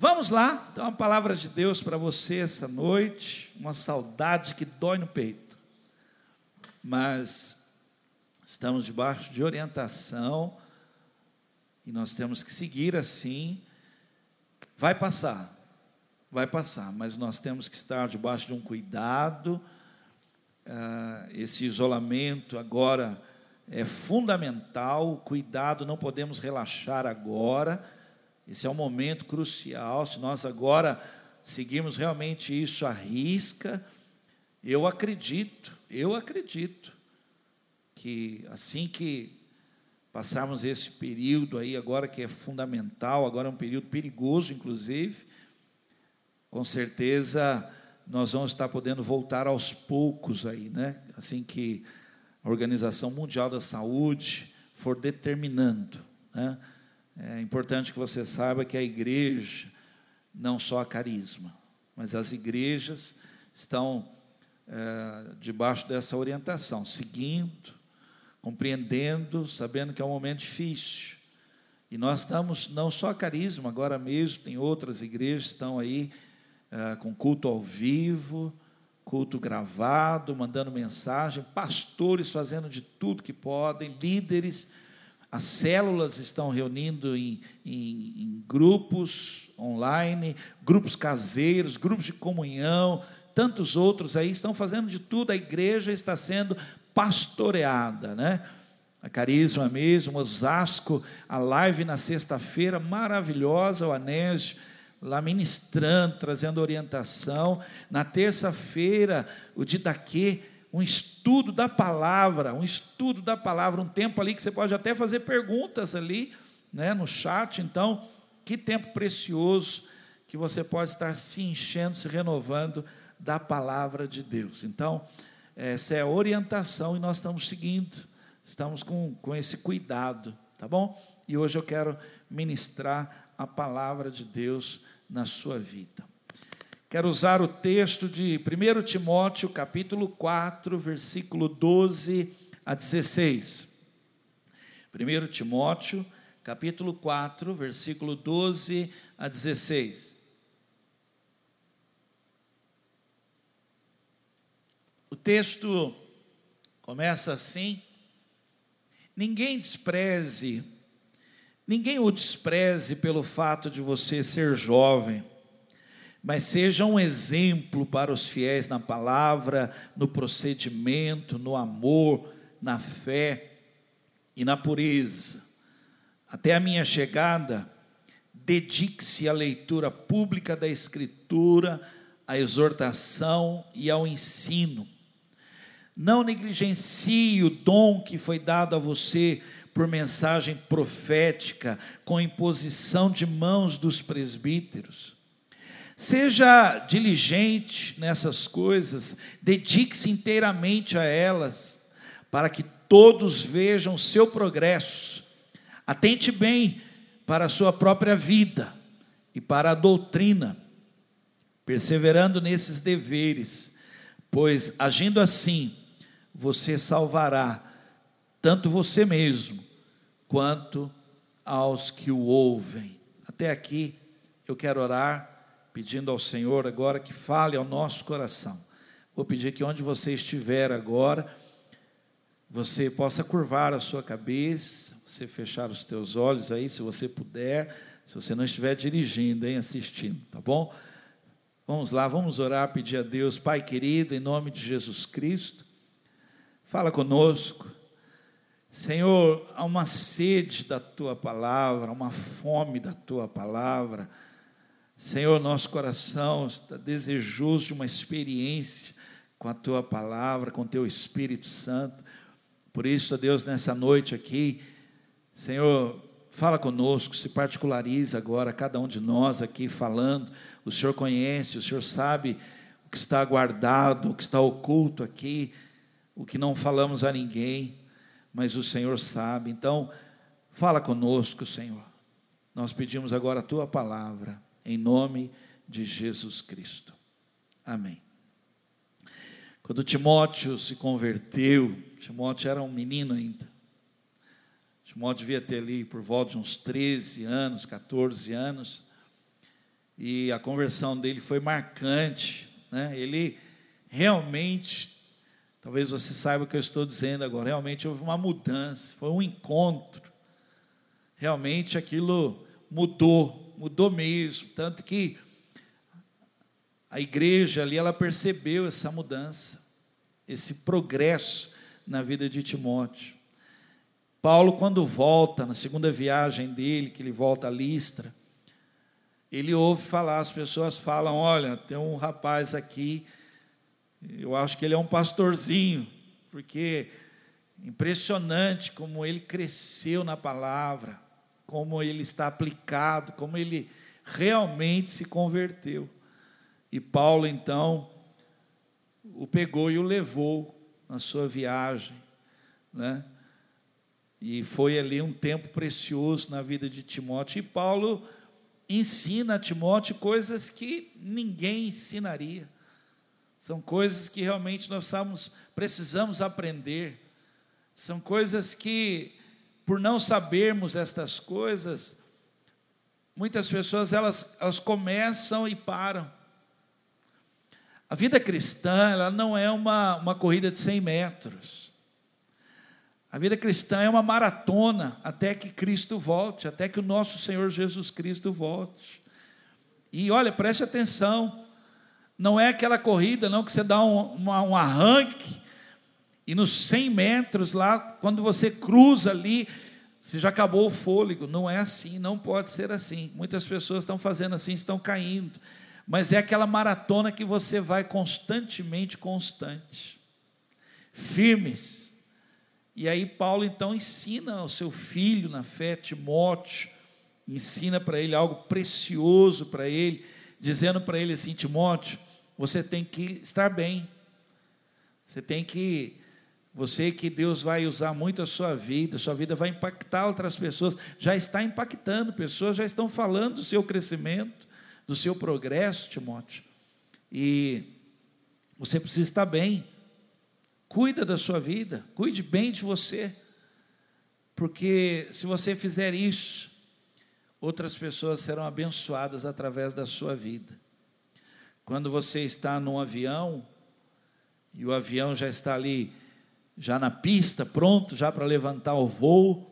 Vamos lá, então, uma palavra de Deus para você essa noite, uma saudade que dói no peito, mas estamos debaixo de orientação e nós temos que seguir assim. Vai passar, vai passar, mas nós temos que estar debaixo de um cuidado. Uh, esse isolamento agora é fundamental, cuidado, não podemos relaxar agora esse é um momento crucial. Se nós agora seguirmos realmente isso à risca, eu acredito, eu acredito que assim que passarmos esse período aí agora que é fundamental, agora é um período perigoso, inclusive, com certeza nós vamos estar podendo voltar aos poucos aí, né? Assim que a Organização Mundial da Saúde for determinando, né? É importante que você saiba que a igreja, não só a carisma, mas as igrejas estão é, debaixo dessa orientação, seguindo, compreendendo, sabendo que é um momento difícil. E nós estamos, não só a carisma, agora mesmo tem outras igrejas que estão aí é, com culto ao vivo, culto gravado, mandando mensagem, pastores fazendo de tudo que podem, líderes as células estão reunindo em, em, em, grupos online, grupos caseiros, grupos de comunhão, tantos outros aí estão fazendo de tudo, a igreja está sendo pastoreada, né? A Carisma mesmo, Osasco, a live na sexta-feira, maravilhosa, o Anésio lá ministrando, trazendo orientação. Na terça-feira, o Didaquê, um estudo da palavra, um estudo da palavra, um tempo ali que você pode até fazer perguntas ali, né, no chat. Então, que tempo precioso que você pode estar se enchendo, se renovando da palavra de Deus. Então, essa é a orientação e nós estamos seguindo, estamos com, com esse cuidado, tá bom? E hoje eu quero ministrar a palavra de Deus na sua vida. Quero usar o texto de 1 Timóteo, capítulo 4, versículo 12 a 16. 1 Timóteo, capítulo 4, versículo 12 a 16. O texto começa assim: Ninguém despreze, ninguém o despreze pelo fato de você ser jovem mas seja um exemplo para os fiéis na palavra, no procedimento, no amor, na fé e na pureza. Até a minha chegada, dedique-se à leitura pública da Escritura, à exortação e ao ensino. Não negligencie o dom que foi dado a você por mensagem profética, com imposição de mãos dos presbíteros. Seja diligente nessas coisas, dedique-se inteiramente a elas, para que todos vejam o seu progresso. Atente bem para a sua própria vida e para a doutrina, perseverando nesses deveres, pois agindo assim, você salvará tanto você mesmo quanto aos que o ouvem. Até aqui eu quero orar pedindo ao Senhor agora que fale ao nosso coração. Vou pedir que onde você estiver agora, você possa curvar a sua cabeça, você fechar os teus olhos aí, se você puder, se você não estiver dirigindo, hein, assistindo, tá bom? Vamos lá, vamos orar, pedir a Deus, Pai querido, em nome de Jesus Cristo, fala conosco. Senhor, há uma sede da tua palavra, uma fome da tua palavra Senhor, nosso coração está desejoso de uma experiência com a tua palavra, com o teu Espírito Santo. Por isso, Deus, nessa noite aqui, Senhor, fala conosco, se particulariza agora, cada um de nós aqui falando. O Senhor conhece, o Senhor sabe o que está guardado, o que está oculto aqui, o que não falamos a ninguém, mas o Senhor sabe. Então, fala conosco, Senhor. Nós pedimos agora a tua palavra em nome de Jesus Cristo. Amém. Quando Timóteo se converteu, Timóteo era um menino ainda. Timóteo devia ter ali por volta de uns 13 anos, 14 anos. e a conversão dele foi marcante. Né? Ele realmente, talvez você saiba o que eu estou dizendo agora, realmente houve uma mudança, foi um encontro. Realmente aquilo mudou, mudou mesmo. Tanto que a igreja ali, ela percebeu essa mudança, esse progresso na vida de Timóteo. Paulo, quando volta, na segunda viagem dele, que ele volta a Listra, ele ouve falar, as pessoas falam: olha, tem um rapaz aqui, eu acho que ele é um pastorzinho, porque impressionante como ele cresceu na palavra, como ele está aplicado, como ele realmente se converteu. E Paulo, então, o pegou e o levou na sua viagem, né? E foi ali um tempo precioso na vida de Timóteo. E Paulo ensina a Timóteo coisas que ninguém ensinaria. São coisas que realmente nós precisamos, precisamos aprender. São coisas que, por não sabermos estas coisas, muitas pessoas elas, elas começam e param. A vida cristã ela não é uma, uma corrida de 100 metros. A vida cristã é uma maratona até que Cristo volte, até que o nosso Senhor Jesus Cristo volte. E olha, preste atenção, não é aquela corrida não que você dá um, uma, um arranque e nos 100 metros lá, quando você cruza ali, você já acabou o fôlego. Não é assim, não pode ser assim. Muitas pessoas estão fazendo assim, estão caindo mas é aquela maratona que você vai constantemente constante, firmes. E aí Paulo então ensina ao seu filho na fé, Timóteo, ensina para ele algo precioso para ele, dizendo para ele assim: Timóteo, você tem que estar bem, você tem que, você que Deus vai usar muito a sua vida, sua vida vai impactar outras pessoas, já está impactando, pessoas já estão falando do seu crescimento do seu progresso, Timóteo. E você precisa estar bem. Cuida da sua vida, cuide bem de você. Porque se você fizer isso, outras pessoas serão abençoadas através da sua vida. Quando você está num avião, e o avião já está ali, já na pista, pronto, já para levantar o voo,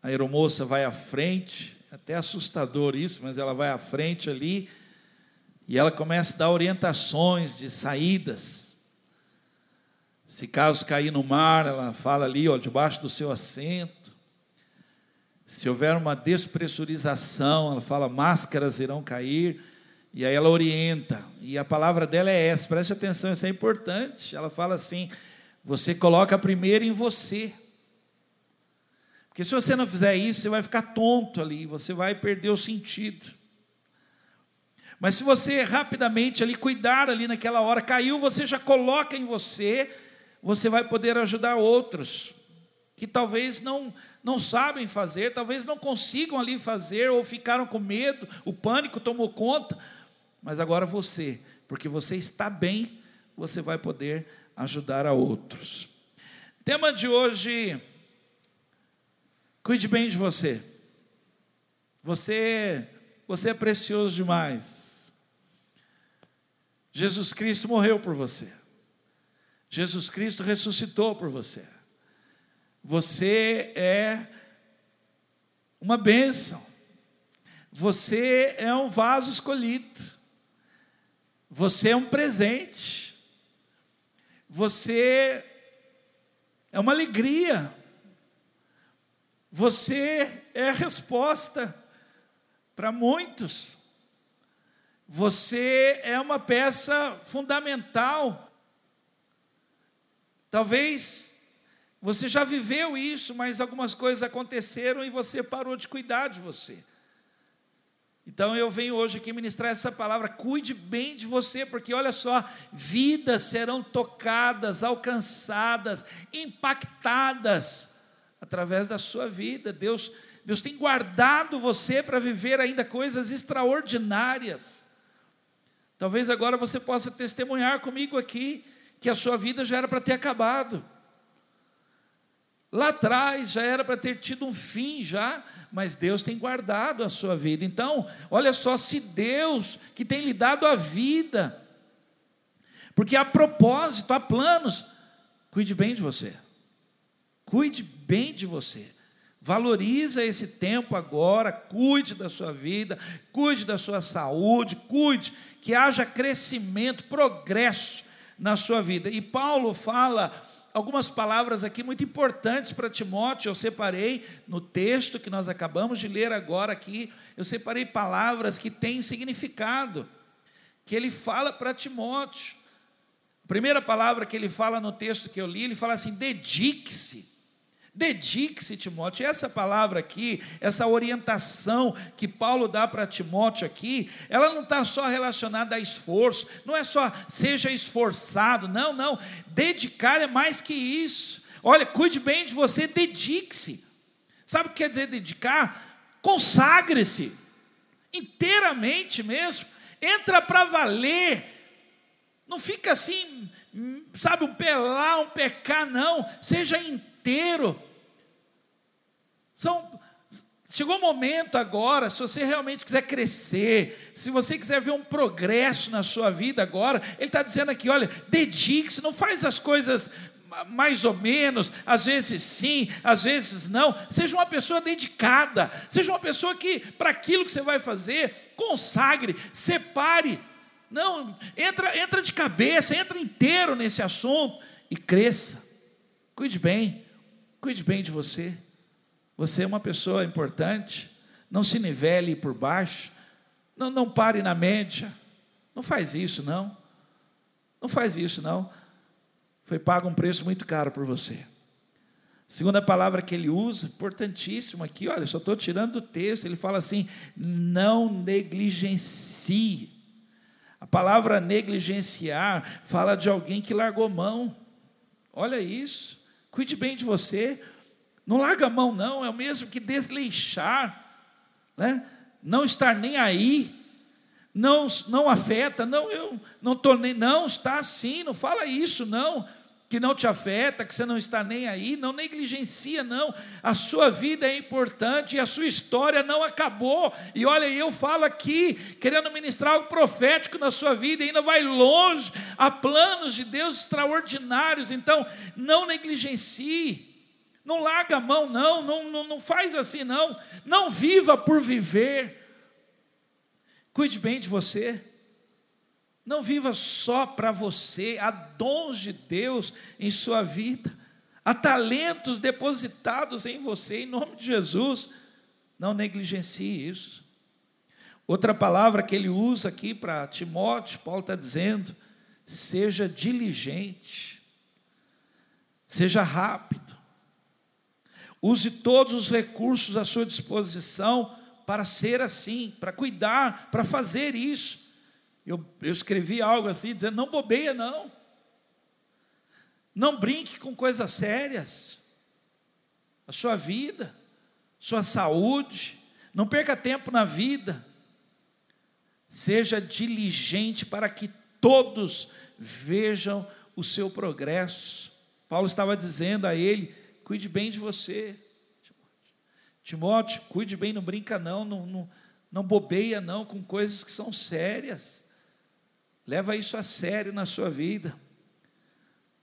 a aeromoça vai à frente, até assustador isso, mas ela vai à frente ali e ela começa a dar orientações de saídas. Se caso cair no mar, ela fala ali, ó, debaixo do seu assento. Se houver uma despressurização, ela fala, máscaras irão cair. E aí ela orienta. E a palavra dela é essa, preste atenção, isso é importante. Ela fala assim: você coloca primeiro em você. Porque se você não fizer isso, você vai ficar tonto ali, você vai perder o sentido. Mas se você rapidamente ali cuidar ali naquela hora, caiu, você já coloca em você, você vai poder ajudar outros que talvez não não sabem fazer, talvez não consigam ali fazer ou ficaram com medo, o pânico tomou conta, mas agora você, porque você está bem, você vai poder ajudar a outros. Tema de hoje Cuide bem de você. Você, você é precioso demais. Jesus Cristo morreu por você. Jesus Cristo ressuscitou por você. Você é uma bênção. Você é um vaso escolhido. Você é um presente. Você é uma alegria. Você é a resposta para muitos. Você é uma peça fundamental. Talvez você já viveu isso, mas algumas coisas aconteceram e você parou de cuidar de você. Então eu venho hoje aqui ministrar essa palavra, cuide bem de você, porque olha só, vidas serão tocadas, alcançadas, impactadas através da sua vida. Deus, Deus tem guardado você para viver ainda coisas extraordinárias. Talvez agora você possa testemunhar comigo aqui que a sua vida já era para ter acabado. Lá atrás já era para ter tido um fim já, mas Deus tem guardado a sua vida. Então, olha só, se Deus que tem lhe dado a vida, porque há propósito, há planos, cuide bem de você. Cuide bem de você. Valoriza esse tempo agora, cuide da sua vida, cuide da sua saúde, cuide que haja crescimento, progresso na sua vida. E Paulo fala algumas palavras aqui muito importantes para Timóteo. Eu separei no texto que nós acabamos de ler agora aqui, eu separei palavras que têm significado, que ele fala para Timóteo. A primeira palavra que ele fala no texto que eu li, ele fala assim: dedique-se Dedique-se, Timóteo. Essa palavra aqui, essa orientação que Paulo dá para Timóteo aqui, ela não está só relacionada a esforço, não é só seja esforçado, não, não. Dedicar é mais que isso. Olha, cuide bem de você, dedique-se. Sabe o que quer dizer dedicar? Consagre-se inteiramente mesmo. Entra para valer. Não fica assim, sabe, um lá, um cá, não. Seja inteiro. São, chegou o momento agora, se você realmente quiser crescer, se você quiser ver um progresso na sua vida agora, ele está dizendo aqui: olha, dedique-se, não faz as coisas mais ou menos, às vezes sim, às vezes não. Seja uma pessoa dedicada, seja uma pessoa que, para aquilo que você vai fazer, consagre, separe. Não, entra, entra de cabeça, entra inteiro nesse assunto e cresça. Cuide bem, cuide bem de você. Você é uma pessoa importante, não se nivele por baixo, não, não pare na média, não faz isso não, não faz isso não, foi pago um preço muito caro por você. Segunda palavra que ele usa, importantíssimo aqui, olha, só estou tirando do texto, ele fala assim: não negligencie. A palavra negligenciar fala de alguém que largou mão. Olha isso, cuide bem de você, não larga a mão, não, é o mesmo que desleixar, né? não estar nem aí, não, não afeta, não, eu não estou nem, não, está assim, não fala isso, não, que não te afeta, que você não está nem aí, não negligencia, não, a sua vida é importante e a sua história não acabou, e olha, eu falo aqui, querendo ministrar algo profético na sua vida, ainda vai longe, há planos de Deus extraordinários, então, não negligencie, não larga a mão, não, não, não, não faz assim, não. Não viva por viver. Cuide bem de você. Não viva só para você. Há dons de Deus em sua vida. Há talentos depositados em você, em nome de Jesus. Não negligencie isso. Outra palavra que ele usa aqui para Timóteo, Paulo está dizendo: seja diligente, seja rápido. Use todos os recursos à sua disposição para ser assim, para cuidar, para fazer isso. Eu, eu escrevi algo assim, dizendo: não bobeia, não. Não brinque com coisas sérias. A sua vida, sua saúde. Não perca tempo na vida. Seja diligente para que todos vejam o seu progresso. Paulo estava dizendo a ele Cuide bem de você. Timóteo, cuide bem, não brinca não, não, não, não bobeia não com coisas que são sérias. Leva isso a sério na sua vida.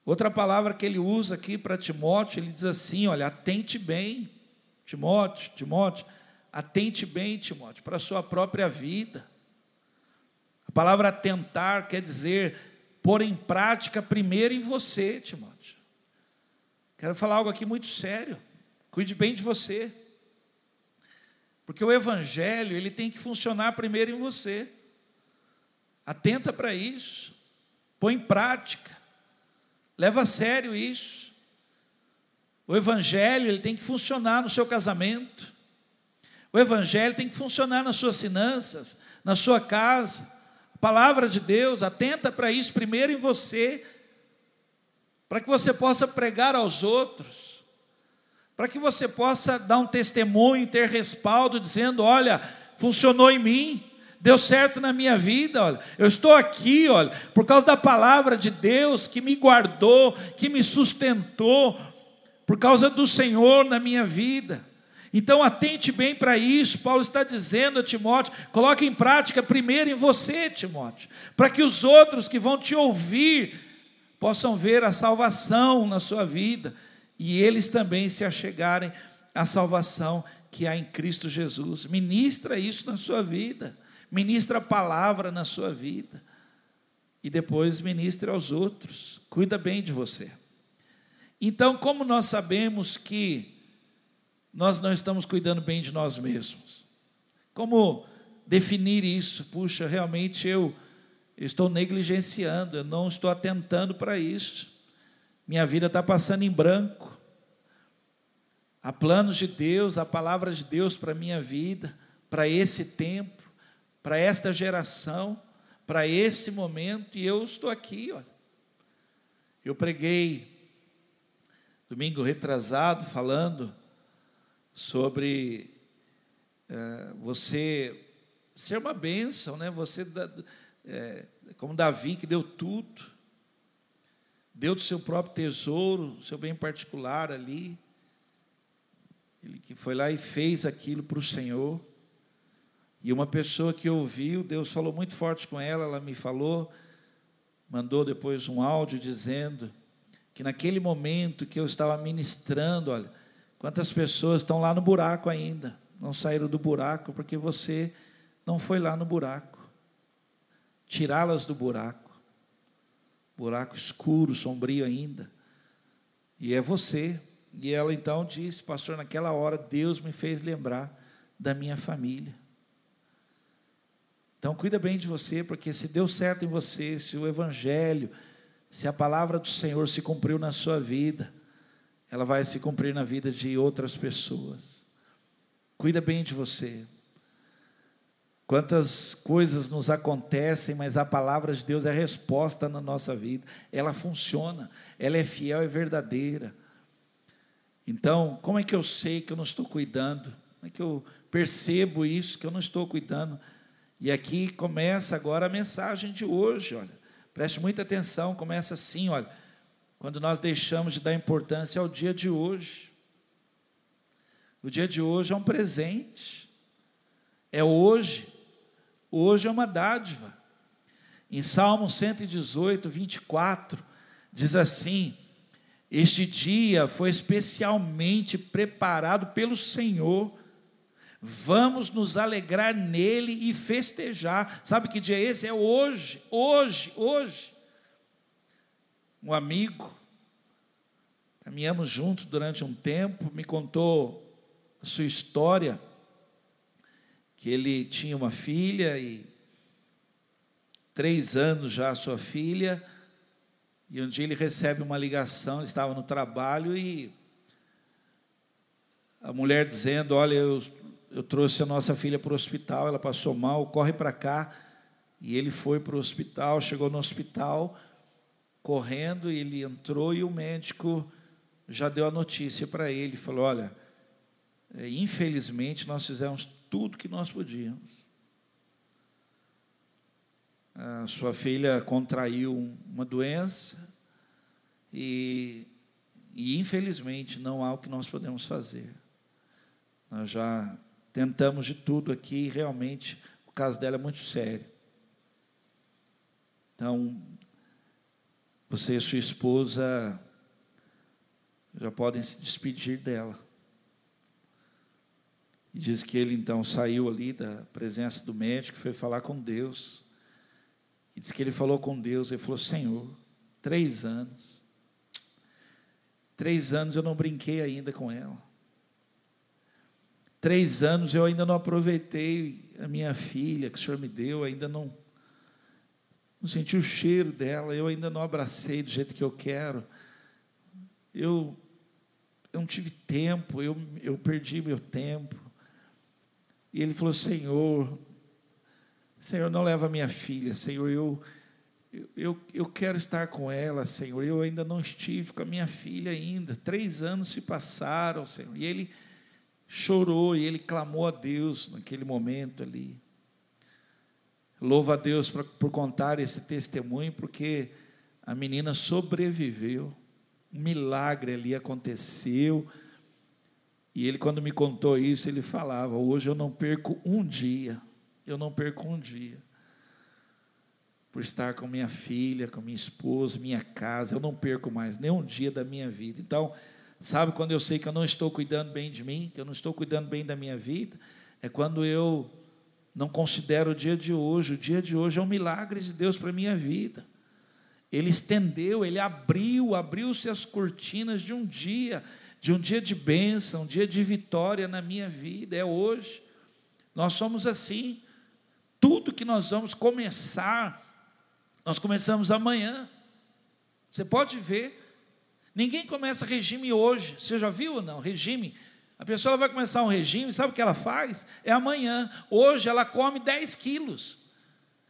Outra palavra que ele usa aqui para Timóteo, ele diz assim: olha, atente bem, Timóteo, Timóteo, atente bem, Timóteo, para a sua própria vida. A palavra atentar quer dizer pôr em prática primeiro em você, Timóteo. Quero falar algo aqui muito sério. Cuide bem de você. Porque o evangelho, ele tem que funcionar primeiro em você. Atenta para isso. Põe em prática. Leva a sério isso. O evangelho, ele tem que funcionar no seu casamento. O evangelho tem que funcionar nas suas finanças, na sua casa. A palavra de Deus, atenta para isso primeiro em você para que você possa pregar aos outros, para que você possa dar um testemunho, ter respaldo, dizendo: olha, funcionou em mim, deu certo na minha vida, olha, eu estou aqui, olha, por causa da palavra de Deus que me guardou, que me sustentou, por causa do Senhor na minha vida. Então atente bem para isso. Paulo está dizendo a Timóteo: coloque em prática primeiro em você, Timóteo, para que os outros que vão te ouvir possam ver a salvação na sua vida e eles também se achegarem à salvação que há em Cristo Jesus. Ministra isso na sua vida, ministra a palavra na sua vida e depois ministre aos outros. Cuida bem de você. Então, como nós sabemos que nós não estamos cuidando bem de nós mesmos. Como definir isso? Puxa, realmente eu estou negligenciando, eu não estou atentando para isso. Minha vida está passando em branco. Há planos de Deus, há palavras de Deus para a minha vida, para esse tempo, para esta geração, para esse momento, e eu estou aqui, olha. Eu preguei domingo retrasado falando sobre é, você ser uma bênção, né? Você, é, como Davi, que deu tudo, deu do seu próprio tesouro, seu bem particular ali. Ele que foi lá e fez aquilo para o Senhor. E uma pessoa que ouviu, Deus falou muito forte com ela, ela me falou, mandou depois um áudio dizendo que naquele momento que eu estava ministrando, olha, Quantas pessoas estão lá no buraco ainda, não saíram do buraco porque você não foi lá no buraco. Tirá-las do buraco, buraco escuro, sombrio ainda. E é você. E ela então disse, pastor, naquela hora Deus me fez lembrar da minha família. Então cuida bem de você, porque se deu certo em você, se o evangelho, se a palavra do Senhor se cumpriu na sua vida, ela vai se cumprir na vida de outras pessoas. Cuida bem de você. Quantas coisas nos acontecem, mas a palavra de Deus é resposta na nossa vida. Ela funciona, ela é fiel e verdadeira. Então, como é que eu sei que eu não estou cuidando? Como é que eu percebo isso, que eu não estou cuidando? E aqui começa agora a mensagem de hoje, olha. Preste muita atenção, começa assim, olha quando nós deixamos de dar importância ao dia de hoje. O dia de hoje é um presente, é hoje, hoje é uma dádiva. Em Salmo 118, 24, diz assim: Este dia foi especialmente preparado pelo Senhor, vamos nos alegrar nele e festejar. Sabe que dia é esse? É hoje, hoje, hoje um amigo, caminhamos juntos durante um tempo, me contou a sua história, que ele tinha uma filha e três anos já a sua filha, e um dia ele recebe uma ligação, estava no trabalho e a mulher dizendo: Olha, eu, eu trouxe a nossa filha para o hospital, ela passou mal, corre para cá. E ele foi para o hospital, chegou no hospital, correndo, ele entrou e o médico já deu a notícia para ele, falou: olha, é, infelizmente nós fizemos tudo que nós podíamos. A sua filha contraiu uma doença e, e infelizmente não há o que nós podemos fazer. Nós já tentamos de tudo aqui e realmente o caso dela é muito sério. Então, você e sua esposa já podem se despedir dela. E diz que ele então saiu ali da presença do médico, foi falar com Deus. E diz que ele falou com Deus, ele falou: Senhor, três anos, três anos eu não brinquei ainda com ela. Três anos eu ainda não aproveitei a minha filha que o Senhor me deu, ainda não não senti o cheiro dela, eu ainda não abracei do jeito que eu quero. Eu, eu não tive tempo, eu, eu perdi meu tempo. E ele falou: Senhor, Senhor, não leva minha filha, Senhor, eu, eu, eu quero estar com ela, Senhor. Eu ainda não estive com a minha filha ainda. Três anos se passaram, Senhor. E ele chorou e ele clamou a Deus naquele momento ali. Louvo a Deus por contar esse testemunho, porque a menina sobreviveu. Um milagre ali aconteceu. E ele, quando me contou isso, ele falava: Hoje eu não perco um dia, eu não perco um dia, por estar com minha filha, com minha esposa, minha casa, eu não perco mais nem um dia da minha vida. Então, sabe quando eu sei que eu não estou cuidando bem de mim, que eu não estou cuidando bem da minha vida? É quando eu não considero o dia de hoje. O dia de hoje é um milagre de Deus para a minha vida. Ele estendeu, ele abriu, abriu-se as cortinas de um dia de um dia de bênção, um dia de vitória na minha vida, é hoje. Nós somos assim. Tudo que nós vamos começar, nós começamos amanhã. Você pode ver. Ninguém começa regime hoje. Você já viu ou não? Regime. A pessoa vai começar um regime, sabe o que ela faz? É amanhã. Hoje ela come 10 quilos.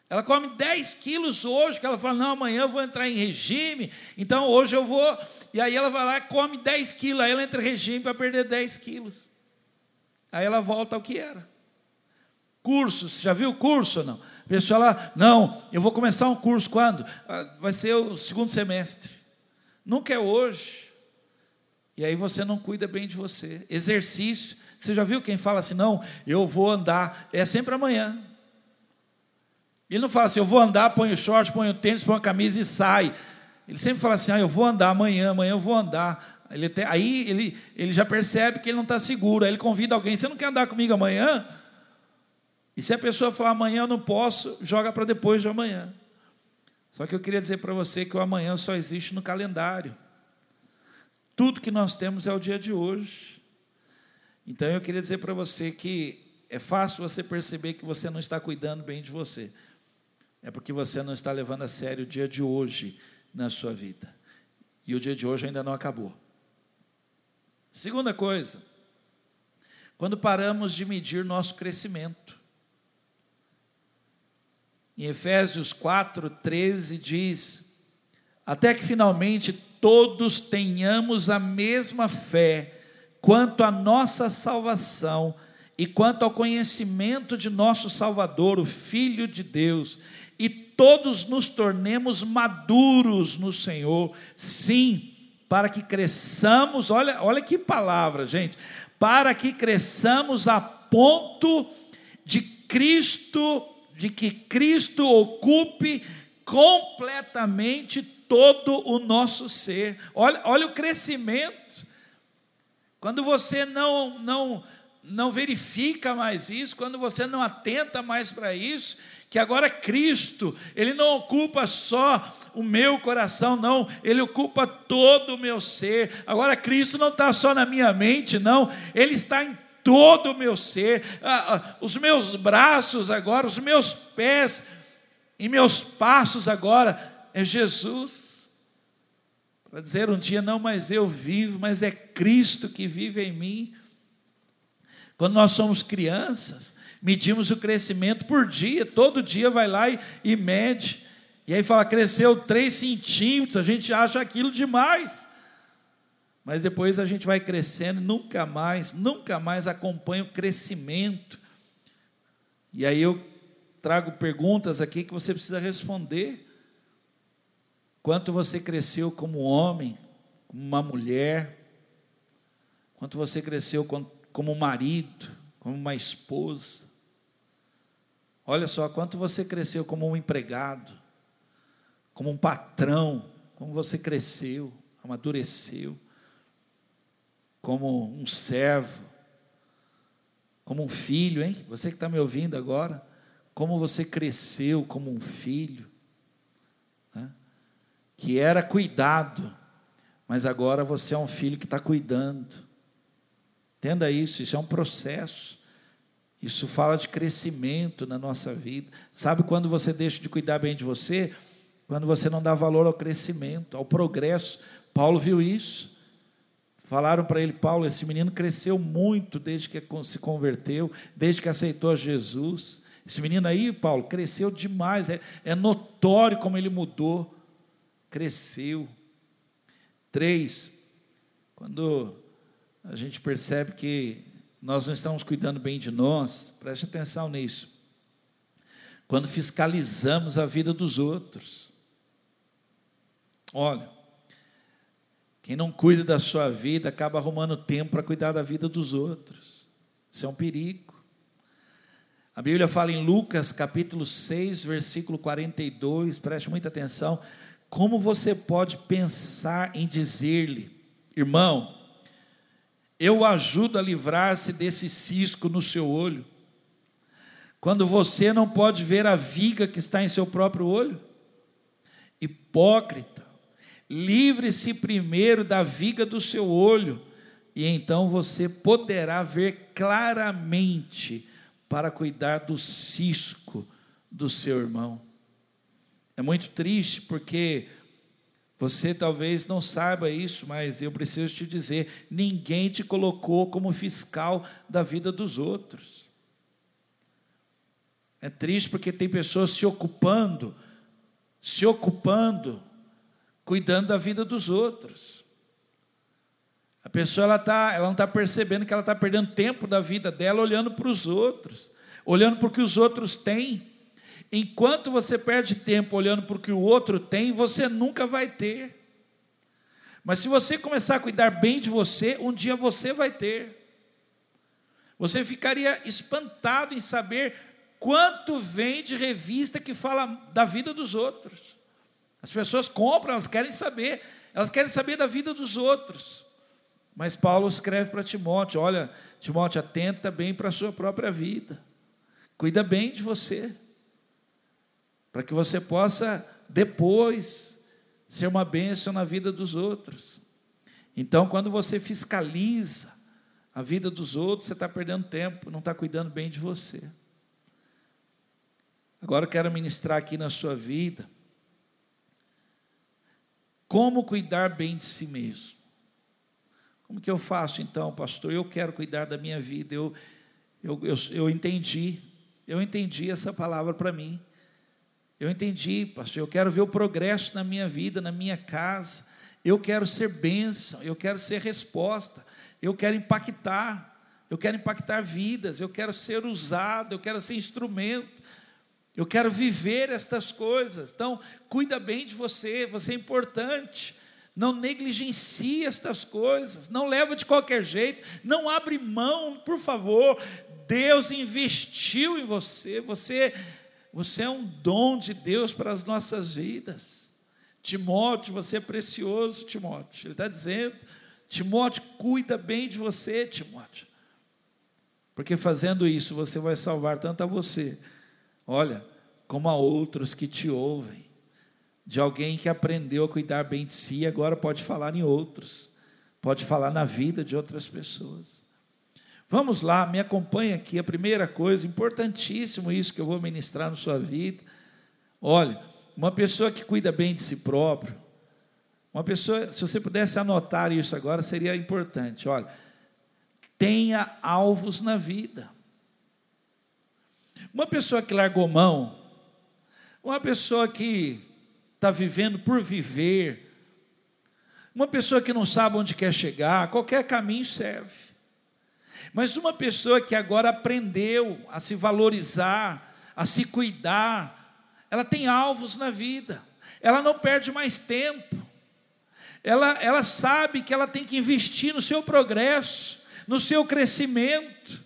Ela come 10 quilos hoje, que ela fala, não, amanhã eu vou entrar em regime, então hoje eu vou. E aí ela vai lá come 10 quilos, aí ela entra em regime para perder 10 quilos. Aí ela volta ao que era. Curso, você já viu o curso ou não? A pessoa lá, não, eu vou começar um curso quando? Ah, vai ser o segundo semestre. Nunca é hoje. E aí você não cuida bem de você. Exercício. Você já viu quem fala assim, não, eu vou andar, é sempre amanhã. Ele não fala assim, eu vou andar, põe o short, põe o tênis, põe a camisa e sai. Ele sempre fala assim, ah, eu vou andar amanhã, amanhã eu vou andar. Ele até, aí ele, ele já percebe que ele não está seguro. Aí ele convida alguém, você não quer andar comigo amanhã? E se a pessoa falar amanhã eu não posso, joga para depois de amanhã. Só que eu queria dizer para você que o amanhã só existe no calendário. Tudo que nós temos é o dia de hoje. Então eu queria dizer para você que é fácil você perceber que você não está cuidando bem de você é porque você não está levando a sério o dia de hoje na sua vida. E o dia de hoje ainda não acabou. Segunda coisa, quando paramos de medir nosso crescimento. Em Efésios 4, 13 diz: Até que finalmente todos tenhamos a mesma fé quanto à nossa salvação e quanto ao conhecimento de nosso Salvador, o Filho de Deus, e todos nos tornemos maduros no Senhor, sim, para que cresçamos, olha, olha que palavra, gente, para que cresçamos a ponto de Cristo, de que Cristo ocupe completamente todo o nosso ser. Olha, olha o crescimento. Quando você não não não verifica mais isso, quando você não atenta mais para isso, que agora Cristo, Ele não ocupa só o meu coração, não, Ele ocupa todo o meu ser. Agora Cristo não está só na minha mente, não, Ele está em todo o meu ser. Ah, ah, os meus braços agora, os meus pés e meus passos agora é Jesus. Para dizer um dia, não, mas eu vivo, mas é Cristo que vive em mim. Quando nós somos crianças, medimos o crescimento por dia, todo dia vai lá e, e mede. E aí fala, cresceu 3 centímetros, a gente acha aquilo demais. Mas depois a gente vai crescendo, nunca mais, nunca mais acompanha o crescimento. E aí eu trago perguntas aqui que você precisa responder. Quanto você cresceu como homem, como uma mulher? Quanto você cresceu como marido, como uma esposa. Olha só quanto você cresceu como um empregado, como um patrão, como você cresceu, amadureceu, como um servo, como um filho, hein? Você que está me ouvindo agora, como você cresceu como um filho, né? que era cuidado, mas agora você é um filho que está cuidando. Entenda isso, isso é um processo. Isso fala de crescimento na nossa vida. Sabe quando você deixa de cuidar bem de você? Quando você não dá valor ao crescimento, ao progresso. Paulo viu isso. Falaram para ele, Paulo, esse menino cresceu muito desde que se converteu, desde que aceitou Jesus. Esse menino aí, Paulo, cresceu demais. É, é notório como ele mudou. Cresceu. Três, quando a gente percebe que nós não estamos cuidando bem de nós, preste atenção nisso. Quando fiscalizamos a vida dos outros. Olha, Quem não cuida da sua vida acaba arrumando tempo para cuidar da vida dos outros. Isso é um perigo. A Bíblia fala em Lucas capítulo 6, versículo 42, preste muita atenção. Como você pode pensar em dizer-lhe, irmão, eu o ajudo a livrar-se desse cisco no seu olho, quando você não pode ver a viga que está em seu próprio olho? Hipócrita, livre-se primeiro da viga do seu olho, e então você poderá ver claramente para cuidar do cisco do seu irmão. É muito triste porque você talvez não saiba isso, mas eu preciso te dizer: ninguém te colocou como fiscal da vida dos outros. É triste porque tem pessoas se ocupando, se ocupando, cuidando da vida dos outros. A pessoa ela, tá, ela não está percebendo que ela está perdendo tempo da vida dela olhando para os outros, olhando para o que os outros têm. Enquanto você perde tempo olhando para o que o outro tem, você nunca vai ter. Mas se você começar a cuidar bem de você, um dia você vai ter. Você ficaria espantado em saber quanto vem de revista que fala da vida dos outros. As pessoas compram, elas querem saber, elas querem saber da vida dos outros. Mas Paulo escreve para Timóteo: olha, Timóteo, atenta bem para a sua própria vida, cuida bem de você para que você possa depois ser uma bênção na vida dos outros. Então, quando você fiscaliza a vida dos outros, você está perdendo tempo, não está cuidando bem de você. Agora eu quero ministrar aqui na sua vida como cuidar bem de si mesmo. Como que eu faço então, pastor? Eu quero cuidar da minha vida. Eu, eu, eu, eu entendi, eu entendi essa palavra para mim. Eu entendi, pastor, eu quero ver o progresso na minha vida, na minha casa. Eu quero ser bênção, eu quero ser resposta, eu quero impactar, eu quero impactar vidas, eu quero ser usado, eu quero ser instrumento, eu quero viver estas coisas. Então, cuida bem de você, você é importante. Não negligencie estas coisas, não leva de qualquer jeito, não abre mão, por favor. Deus investiu em você, você você é um dom de Deus para as nossas vidas. Timóteo, você é precioso, Timóteo. Ele está dizendo, Timóteo, cuida bem de você, Timóteo. Porque fazendo isso, você vai salvar tanto a você, olha, como a outros que te ouvem. De alguém que aprendeu a cuidar bem de si agora pode falar em outros, pode falar na vida de outras pessoas. Vamos lá, me acompanhe aqui. A primeira coisa, importantíssimo isso que eu vou ministrar na sua vida. Olha, uma pessoa que cuida bem de si próprio, uma pessoa, se você pudesse anotar isso agora, seria importante. Olha, tenha alvos na vida. Uma pessoa que largou mão, uma pessoa que está vivendo por viver, uma pessoa que não sabe onde quer chegar, qualquer caminho serve. Mas uma pessoa que agora aprendeu a se valorizar, a se cuidar, ela tem alvos na vida, ela não perde mais tempo, ela, ela sabe que ela tem que investir no seu progresso, no seu crescimento.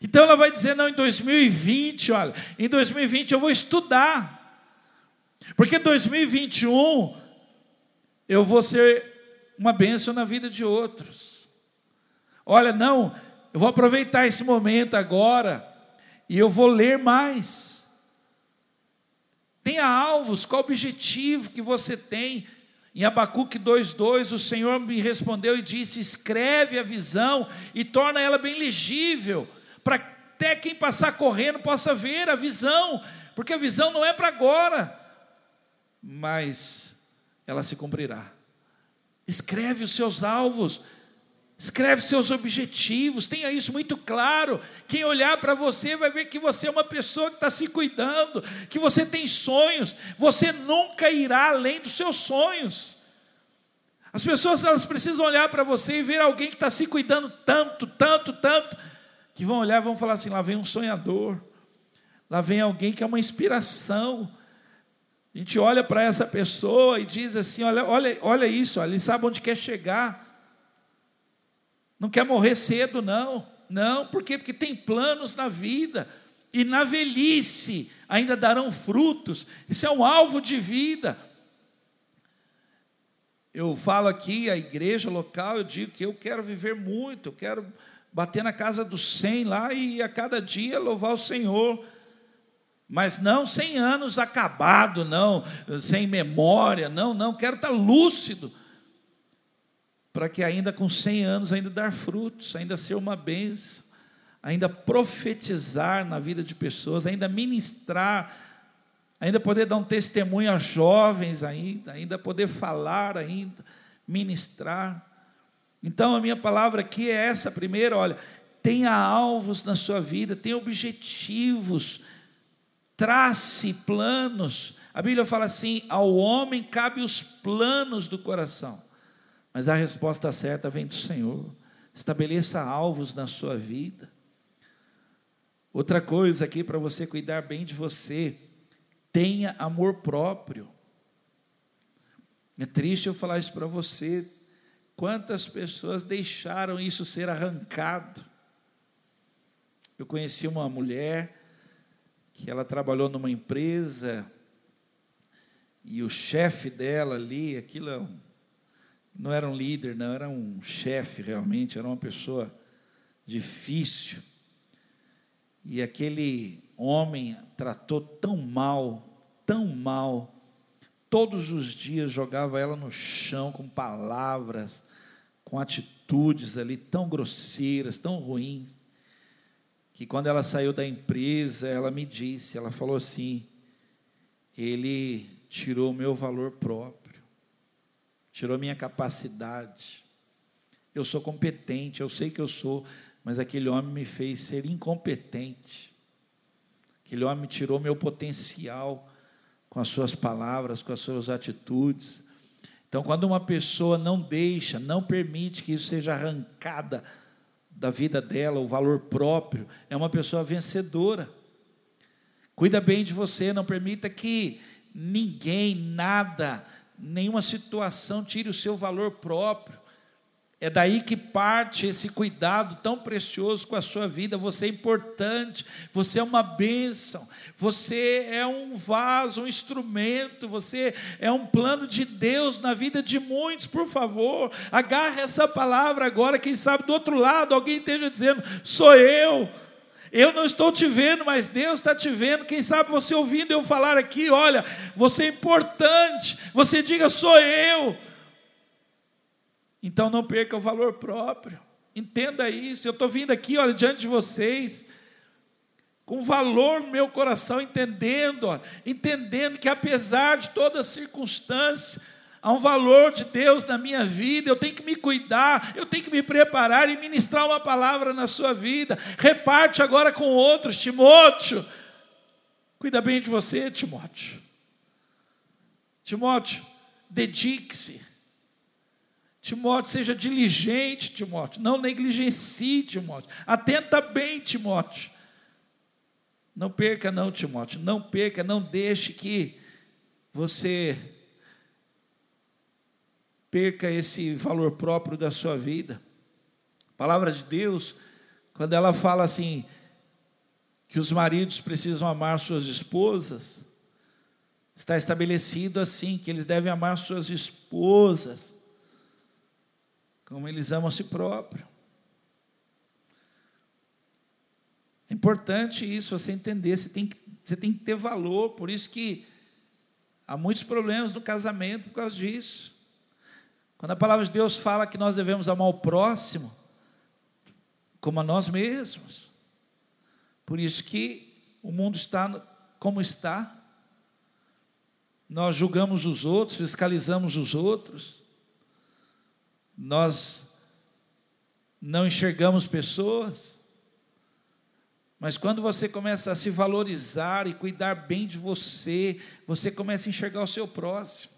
Então ela vai dizer: não, em 2020, olha, em 2020 eu vou estudar, porque em 2021 eu vou ser uma bênção na vida de outros. Olha, não, eu vou aproveitar esse momento agora e eu vou ler mais. Tenha alvos, qual o objetivo que você tem? Em Abacuque 2,2, o Senhor me respondeu e disse: escreve a visão e torna ela bem legível, para até quem passar correndo possa ver a visão, porque a visão não é para agora, mas ela se cumprirá. Escreve os seus alvos, Escreve seus objetivos, tenha isso muito claro. Quem olhar para você vai ver que você é uma pessoa que está se cuidando, que você tem sonhos. Você nunca irá além dos seus sonhos. As pessoas elas precisam olhar para você e ver alguém que está se cuidando tanto, tanto, tanto, que vão olhar e vão falar assim: lá vem um sonhador, lá vem alguém que é uma inspiração. A gente olha para essa pessoa e diz assim: olha, olha, olha isso, olha, ele sabe onde quer chegar. Não quer morrer cedo, não. Não, por quê? Porque tem planos na vida. E na velhice ainda darão frutos. Isso é um alvo de vida. Eu falo aqui, a igreja local, eu digo que eu quero viver muito, eu quero bater na casa dos 100 lá e a cada dia louvar o Senhor. Mas não sem anos acabado, não, sem memória, não, não, quero estar lúcido para que ainda com 100 anos ainda dar frutos, ainda ser uma benção, ainda profetizar na vida de pessoas, ainda ministrar, ainda poder dar um testemunho a jovens ainda, ainda poder falar ainda, ministrar. Então a minha palavra aqui é essa primeira, olha, tenha alvos na sua vida, tenha objetivos, trace planos. A Bíblia fala assim: ao homem cabe os planos do coração. Mas a resposta certa vem do Senhor. Estabeleça alvos na sua vida. Outra coisa aqui para você cuidar bem de você, tenha amor próprio. É triste eu falar isso para você. Quantas pessoas deixaram isso ser arrancado? Eu conheci uma mulher que ela trabalhou numa empresa e o chefe dela ali, aquilo é um não era um líder, não, era um chefe realmente, era uma pessoa difícil. E aquele homem tratou tão mal, tão mal, todos os dias jogava ela no chão com palavras, com atitudes ali tão grosseiras, tão ruins, que quando ela saiu da empresa, ela me disse, ela falou assim: ele tirou o meu valor próprio tirou minha capacidade. Eu sou competente, eu sei que eu sou, mas aquele homem me fez ser incompetente. Aquele homem me tirou meu potencial com as suas palavras, com as suas atitudes. Então, quando uma pessoa não deixa, não permite que isso seja arrancada da vida dela, o valor próprio, é uma pessoa vencedora. Cuida bem de você, não permita que ninguém, nada, nenhuma situação tire o seu valor próprio. É daí que parte esse cuidado tão precioso com a sua vida. Você é importante, você é uma bênção, você é um vaso, um instrumento, você é um plano de Deus na vida de muitos. Por favor, agarre essa palavra agora. Quem sabe do outro lado alguém esteja dizendo: sou eu. Eu não estou te vendo, mas Deus está te vendo. Quem sabe você ouvindo eu falar aqui, olha, você é importante. Você diga, sou eu. Então não perca o valor próprio. Entenda isso. Eu estou vindo aqui, olha, diante de vocês, com valor no meu coração, entendendo, ó, entendendo que apesar de toda circunstância, há um valor de Deus na minha vida, eu tenho que me cuidar, eu tenho que me preparar e ministrar uma palavra na sua vida. Reparte agora com outros, Timóteo. Cuida bem de você, Timóteo. Timóteo, dedique-se. Timóteo, seja diligente, Timóteo. Não negligencie, Timóteo. Atenta bem, Timóteo. Não perca, não, Timóteo. Não perca, não deixe que você perca esse valor próprio da sua vida. A palavra de Deus, quando ela fala assim, que os maridos precisam amar suas esposas, está estabelecido assim, que eles devem amar suas esposas, como eles amam a si próprio. É importante isso, você entender, você tem, você tem que ter valor, por isso que há muitos problemas no casamento por causa disso. Quando a palavra de Deus fala que nós devemos amar o próximo como a nós mesmos. Por isso que o mundo está como está. Nós julgamos os outros, fiscalizamos os outros. Nós não enxergamos pessoas. Mas quando você começa a se valorizar e cuidar bem de você, você começa a enxergar o seu próximo.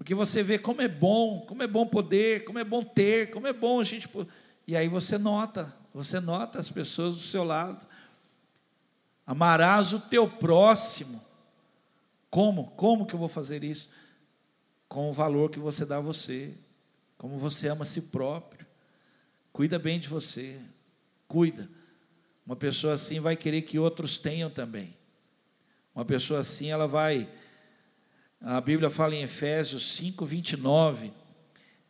Porque você vê como é bom, como é bom poder, como é bom ter, como é bom a gente. E aí você nota, você nota as pessoas do seu lado. Amarás o teu próximo Como? Como que eu vou fazer isso? Com o valor que você dá a você, como você ama a si próprio. Cuida bem de você, cuida. Uma pessoa assim vai querer que outros tenham também. Uma pessoa assim, ela vai. A Bíblia fala em Efésios 5, 29.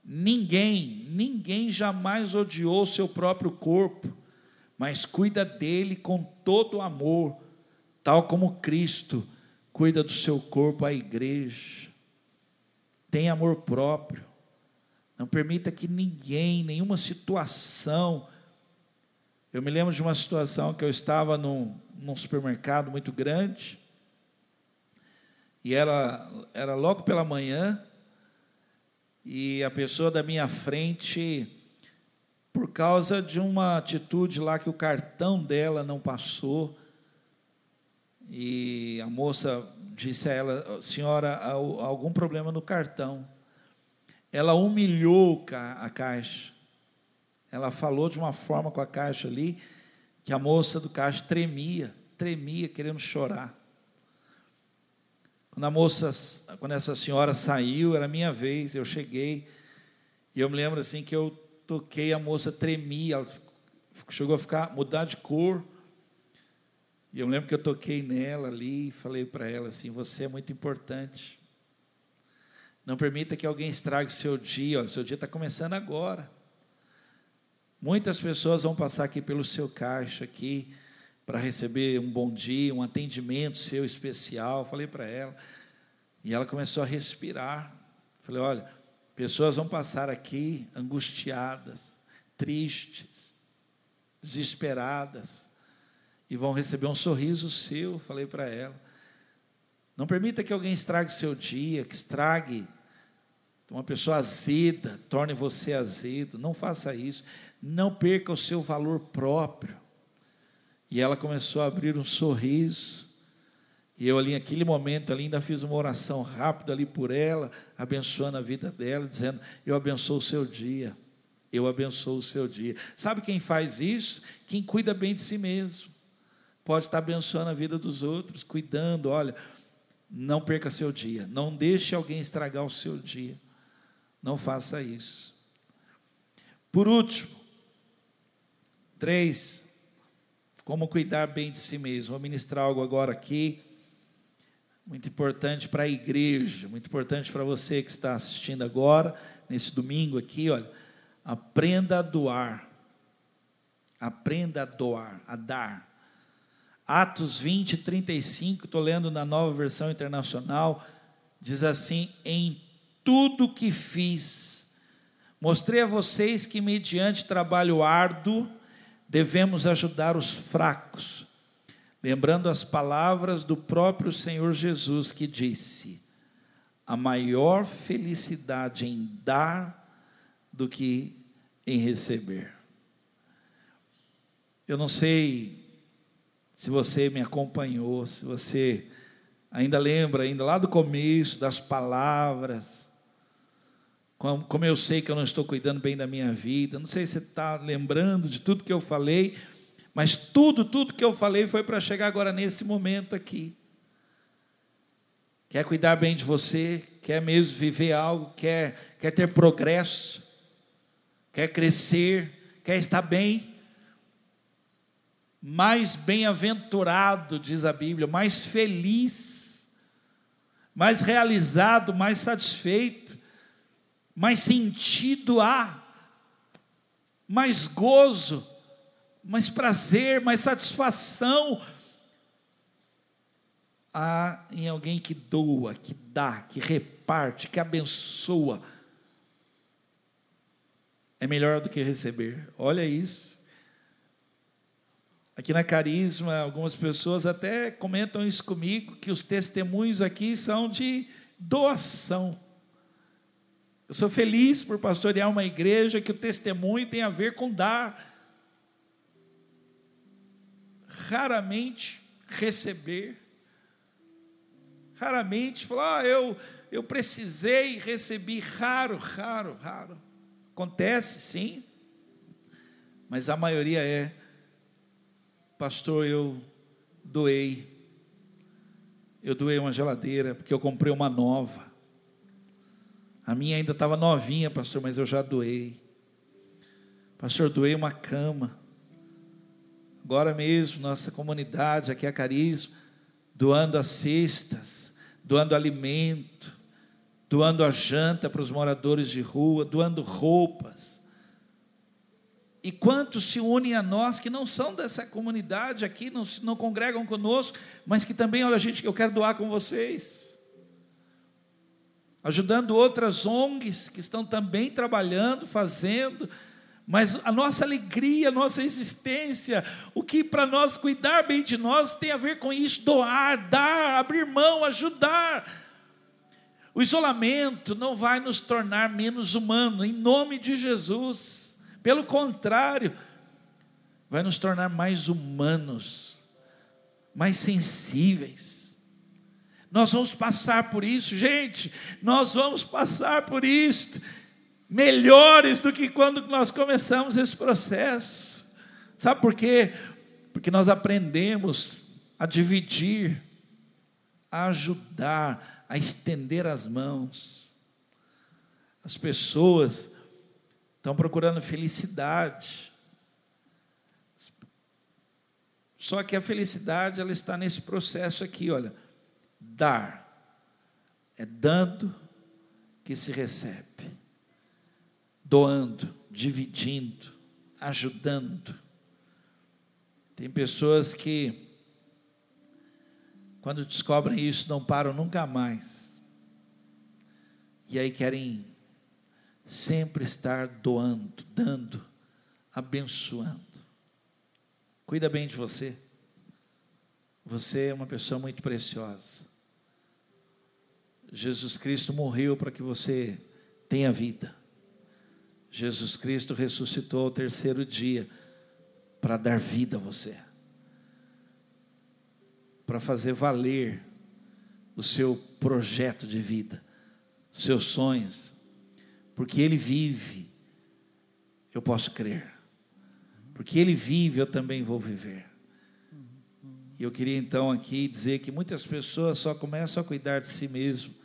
Ninguém, ninguém jamais odiou o seu próprio corpo, mas cuida dele com todo amor, tal como Cristo cuida do seu corpo, a igreja. Tem amor próprio. Não permita que ninguém, nenhuma situação. Eu me lembro de uma situação que eu estava num, num supermercado muito grande, e era, era logo pela manhã, e a pessoa da minha frente, por causa de uma atitude lá que o cartão dela não passou, e a moça disse a ela: Senhora, há algum problema no cartão? Ela humilhou a caixa. Ela falou de uma forma com a caixa ali que a moça do caixa tremia, tremia, querendo chorar. Quando a moça, quando essa senhora saiu, era minha vez, eu cheguei, e eu me lembro assim que eu toquei, a moça tremia, ela chegou a ficar, mudar de cor. E eu lembro que eu toquei nela ali e falei para ela assim: Você é muito importante. Não permita que alguém estrague o seu dia. Olha, seu dia está começando agora. Muitas pessoas vão passar aqui pelo seu caixa aqui para receber um bom dia, um atendimento seu especial. Falei para ela. E ela começou a respirar. Falei: Olha, pessoas vão passar aqui angustiadas, tristes, desesperadas e vão receber um sorriso seu, falei para ela. Não permita que alguém estrague seu dia, que estrague uma pessoa azeda, torne você azedo. Não faça isso. Não perca o seu valor próprio. E ela começou a abrir um sorriso. E eu ali, naquele momento, ali, ainda fiz uma oração rápida ali por ela, abençoando a vida dela, dizendo: Eu abençoo o seu dia. Eu abençoo o seu dia. Sabe quem faz isso? Quem cuida bem de si mesmo pode estar abençoando a vida dos outros, cuidando. Olha, não perca seu dia, não deixe alguém estragar o seu dia. Não faça isso. Por último, três, como cuidar bem de si mesmo. Vou ministrar algo agora aqui, muito importante para a igreja, muito importante para você que está assistindo agora, nesse domingo aqui, olha. Aprenda a doar. Aprenda a doar, a dar. Atos 20, 35, estou lendo na nova versão internacional, diz assim: Em tudo que fiz, mostrei a vocês que, mediante trabalho árduo, devemos ajudar os fracos, lembrando as palavras do próprio Senhor Jesus que disse: a maior felicidade em dar do que em receber. Eu não sei se você me acompanhou, se você ainda lembra, ainda lá do começo, das palavras, como, eu sei que eu não estou cuidando bem da minha vida, não sei se está lembrando de tudo que eu falei, mas tudo, tudo que eu falei foi para chegar agora nesse momento aqui. Quer cuidar bem de você, quer mesmo viver algo, quer, quer ter progresso, quer crescer, quer estar bem, mais bem-aventurado, diz a Bíblia, mais feliz, mais realizado, mais satisfeito, mais sentido há, mais gozo, mais prazer, mais satisfação há em alguém que doa, que dá, que reparte, que abençoa. É melhor do que receber. Olha isso. Aqui na Carisma, algumas pessoas até comentam isso comigo, que os testemunhos aqui são de doação. Eu sou feliz por pastorear uma igreja que o testemunho tem a ver com dar. Raramente receber. Raramente falar, ah, eu, eu precisei, recebi. Raro, raro, raro. Acontece, sim. Mas a maioria é pastor, eu doei. Eu doei uma geladeira, porque eu comprei uma nova. A minha ainda estava novinha, pastor, mas eu já doei. Pastor, doei uma cama. Agora mesmo, nossa comunidade aqui a Carisma, doando as cestas, doando alimento, doando a janta para os moradores de rua, doando roupas. E quantos se unem a nós que não são dessa comunidade aqui, não, não congregam conosco, mas que também, olha, gente, eu quero doar com vocês ajudando outras ONGs que estão também trabalhando, fazendo, mas a nossa alegria, a nossa existência, o que para nós cuidar bem de nós tem a ver com isso, doar, dar, abrir mão, ajudar. O isolamento não vai nos tornar menos humanos, em nome de Jesus. Pelo contrário, vai nos tornar mais humanos, mais sensíveis nós vamos passar por isso, gente, nós vamos passar por isso, melhores do que quando nós começamos esse processo. Sabe por quê? Porque nós aprendemos a dividir, a ajudar, a estender as mãos. As pessoas estão procurando felicidade. Só que a felicidade ela está nesse processo aqui, olha dar. É dando que se recebe. Doando, dividindo, ajudando. Tem pessoas que, quando descobrem isso, não param nunca mais. E aí querem sempre estar doando, dando, abençoando. Cuida bem de você. Você é uma pessoa muito preciosa. Jesus Cristo morreu para que você tenha vida. Jesus Cristo ressuscitou ao terceiro dia para dar vida a você, para fazer valer o seu projeto de vida, seus sonhos, porque Ele vive, eu posso crer, porque Ele vive, eu também vou viver. E eu queria então aqui dizer que muitas pessoas só começam a cuidar de si mesmo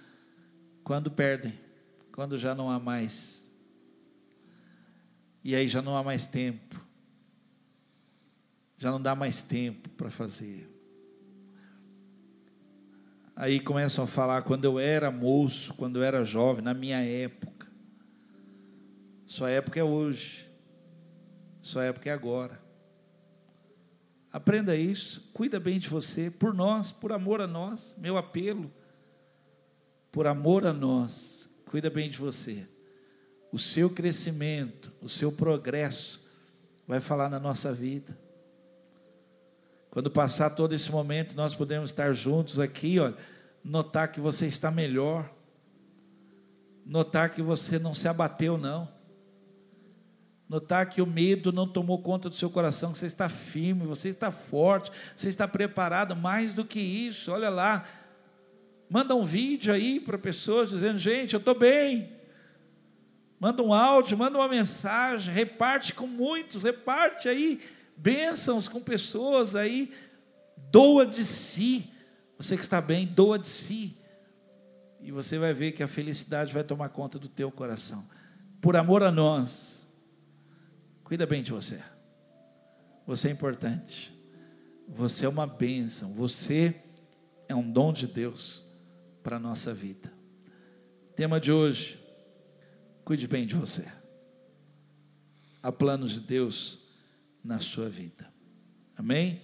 quando perdem, quando já não há mais. E aí já não há mais tempo. Já não dá mais tempo para fazer. Aí começam a falar quando eu era moço, quando eu era jovem, na minha época. Sua época é hoje. Sua época é agora. Aprenda isso, cuida bem de você, por nós, por amor a nós, meu apelo por amor a nós, cuida bem de você. O seu crescimento, o seu progresso vai falar na nossa vida. Quando passar todo esse momento, nós podemos estar juntos aqui, ó, notar que você está melhor, notar que você não se abateu, não, notar que o medo não tomou conta do seu coração, que você está firme, você está forte, você está preparado, mais do que isso, olha lá, Manda um vídeo aí para pessoas dizendo: gente, eu estou bem. Manda um áudio, manda uma mensagem, reparte com muitos, reparte aí bênçãos com pessoas aí, doa de si. Você que está bem, doa de si. E você vai ver que a felicidade vai tomar conta do teu coração. Por amor a nós, cuida bem de você. Você é importante. Você é uma bênção. Você é um dom de Deus para a nossa vida. Tema de hoje: cuide bem de você. Há planos de Deus na sua vida. Amém?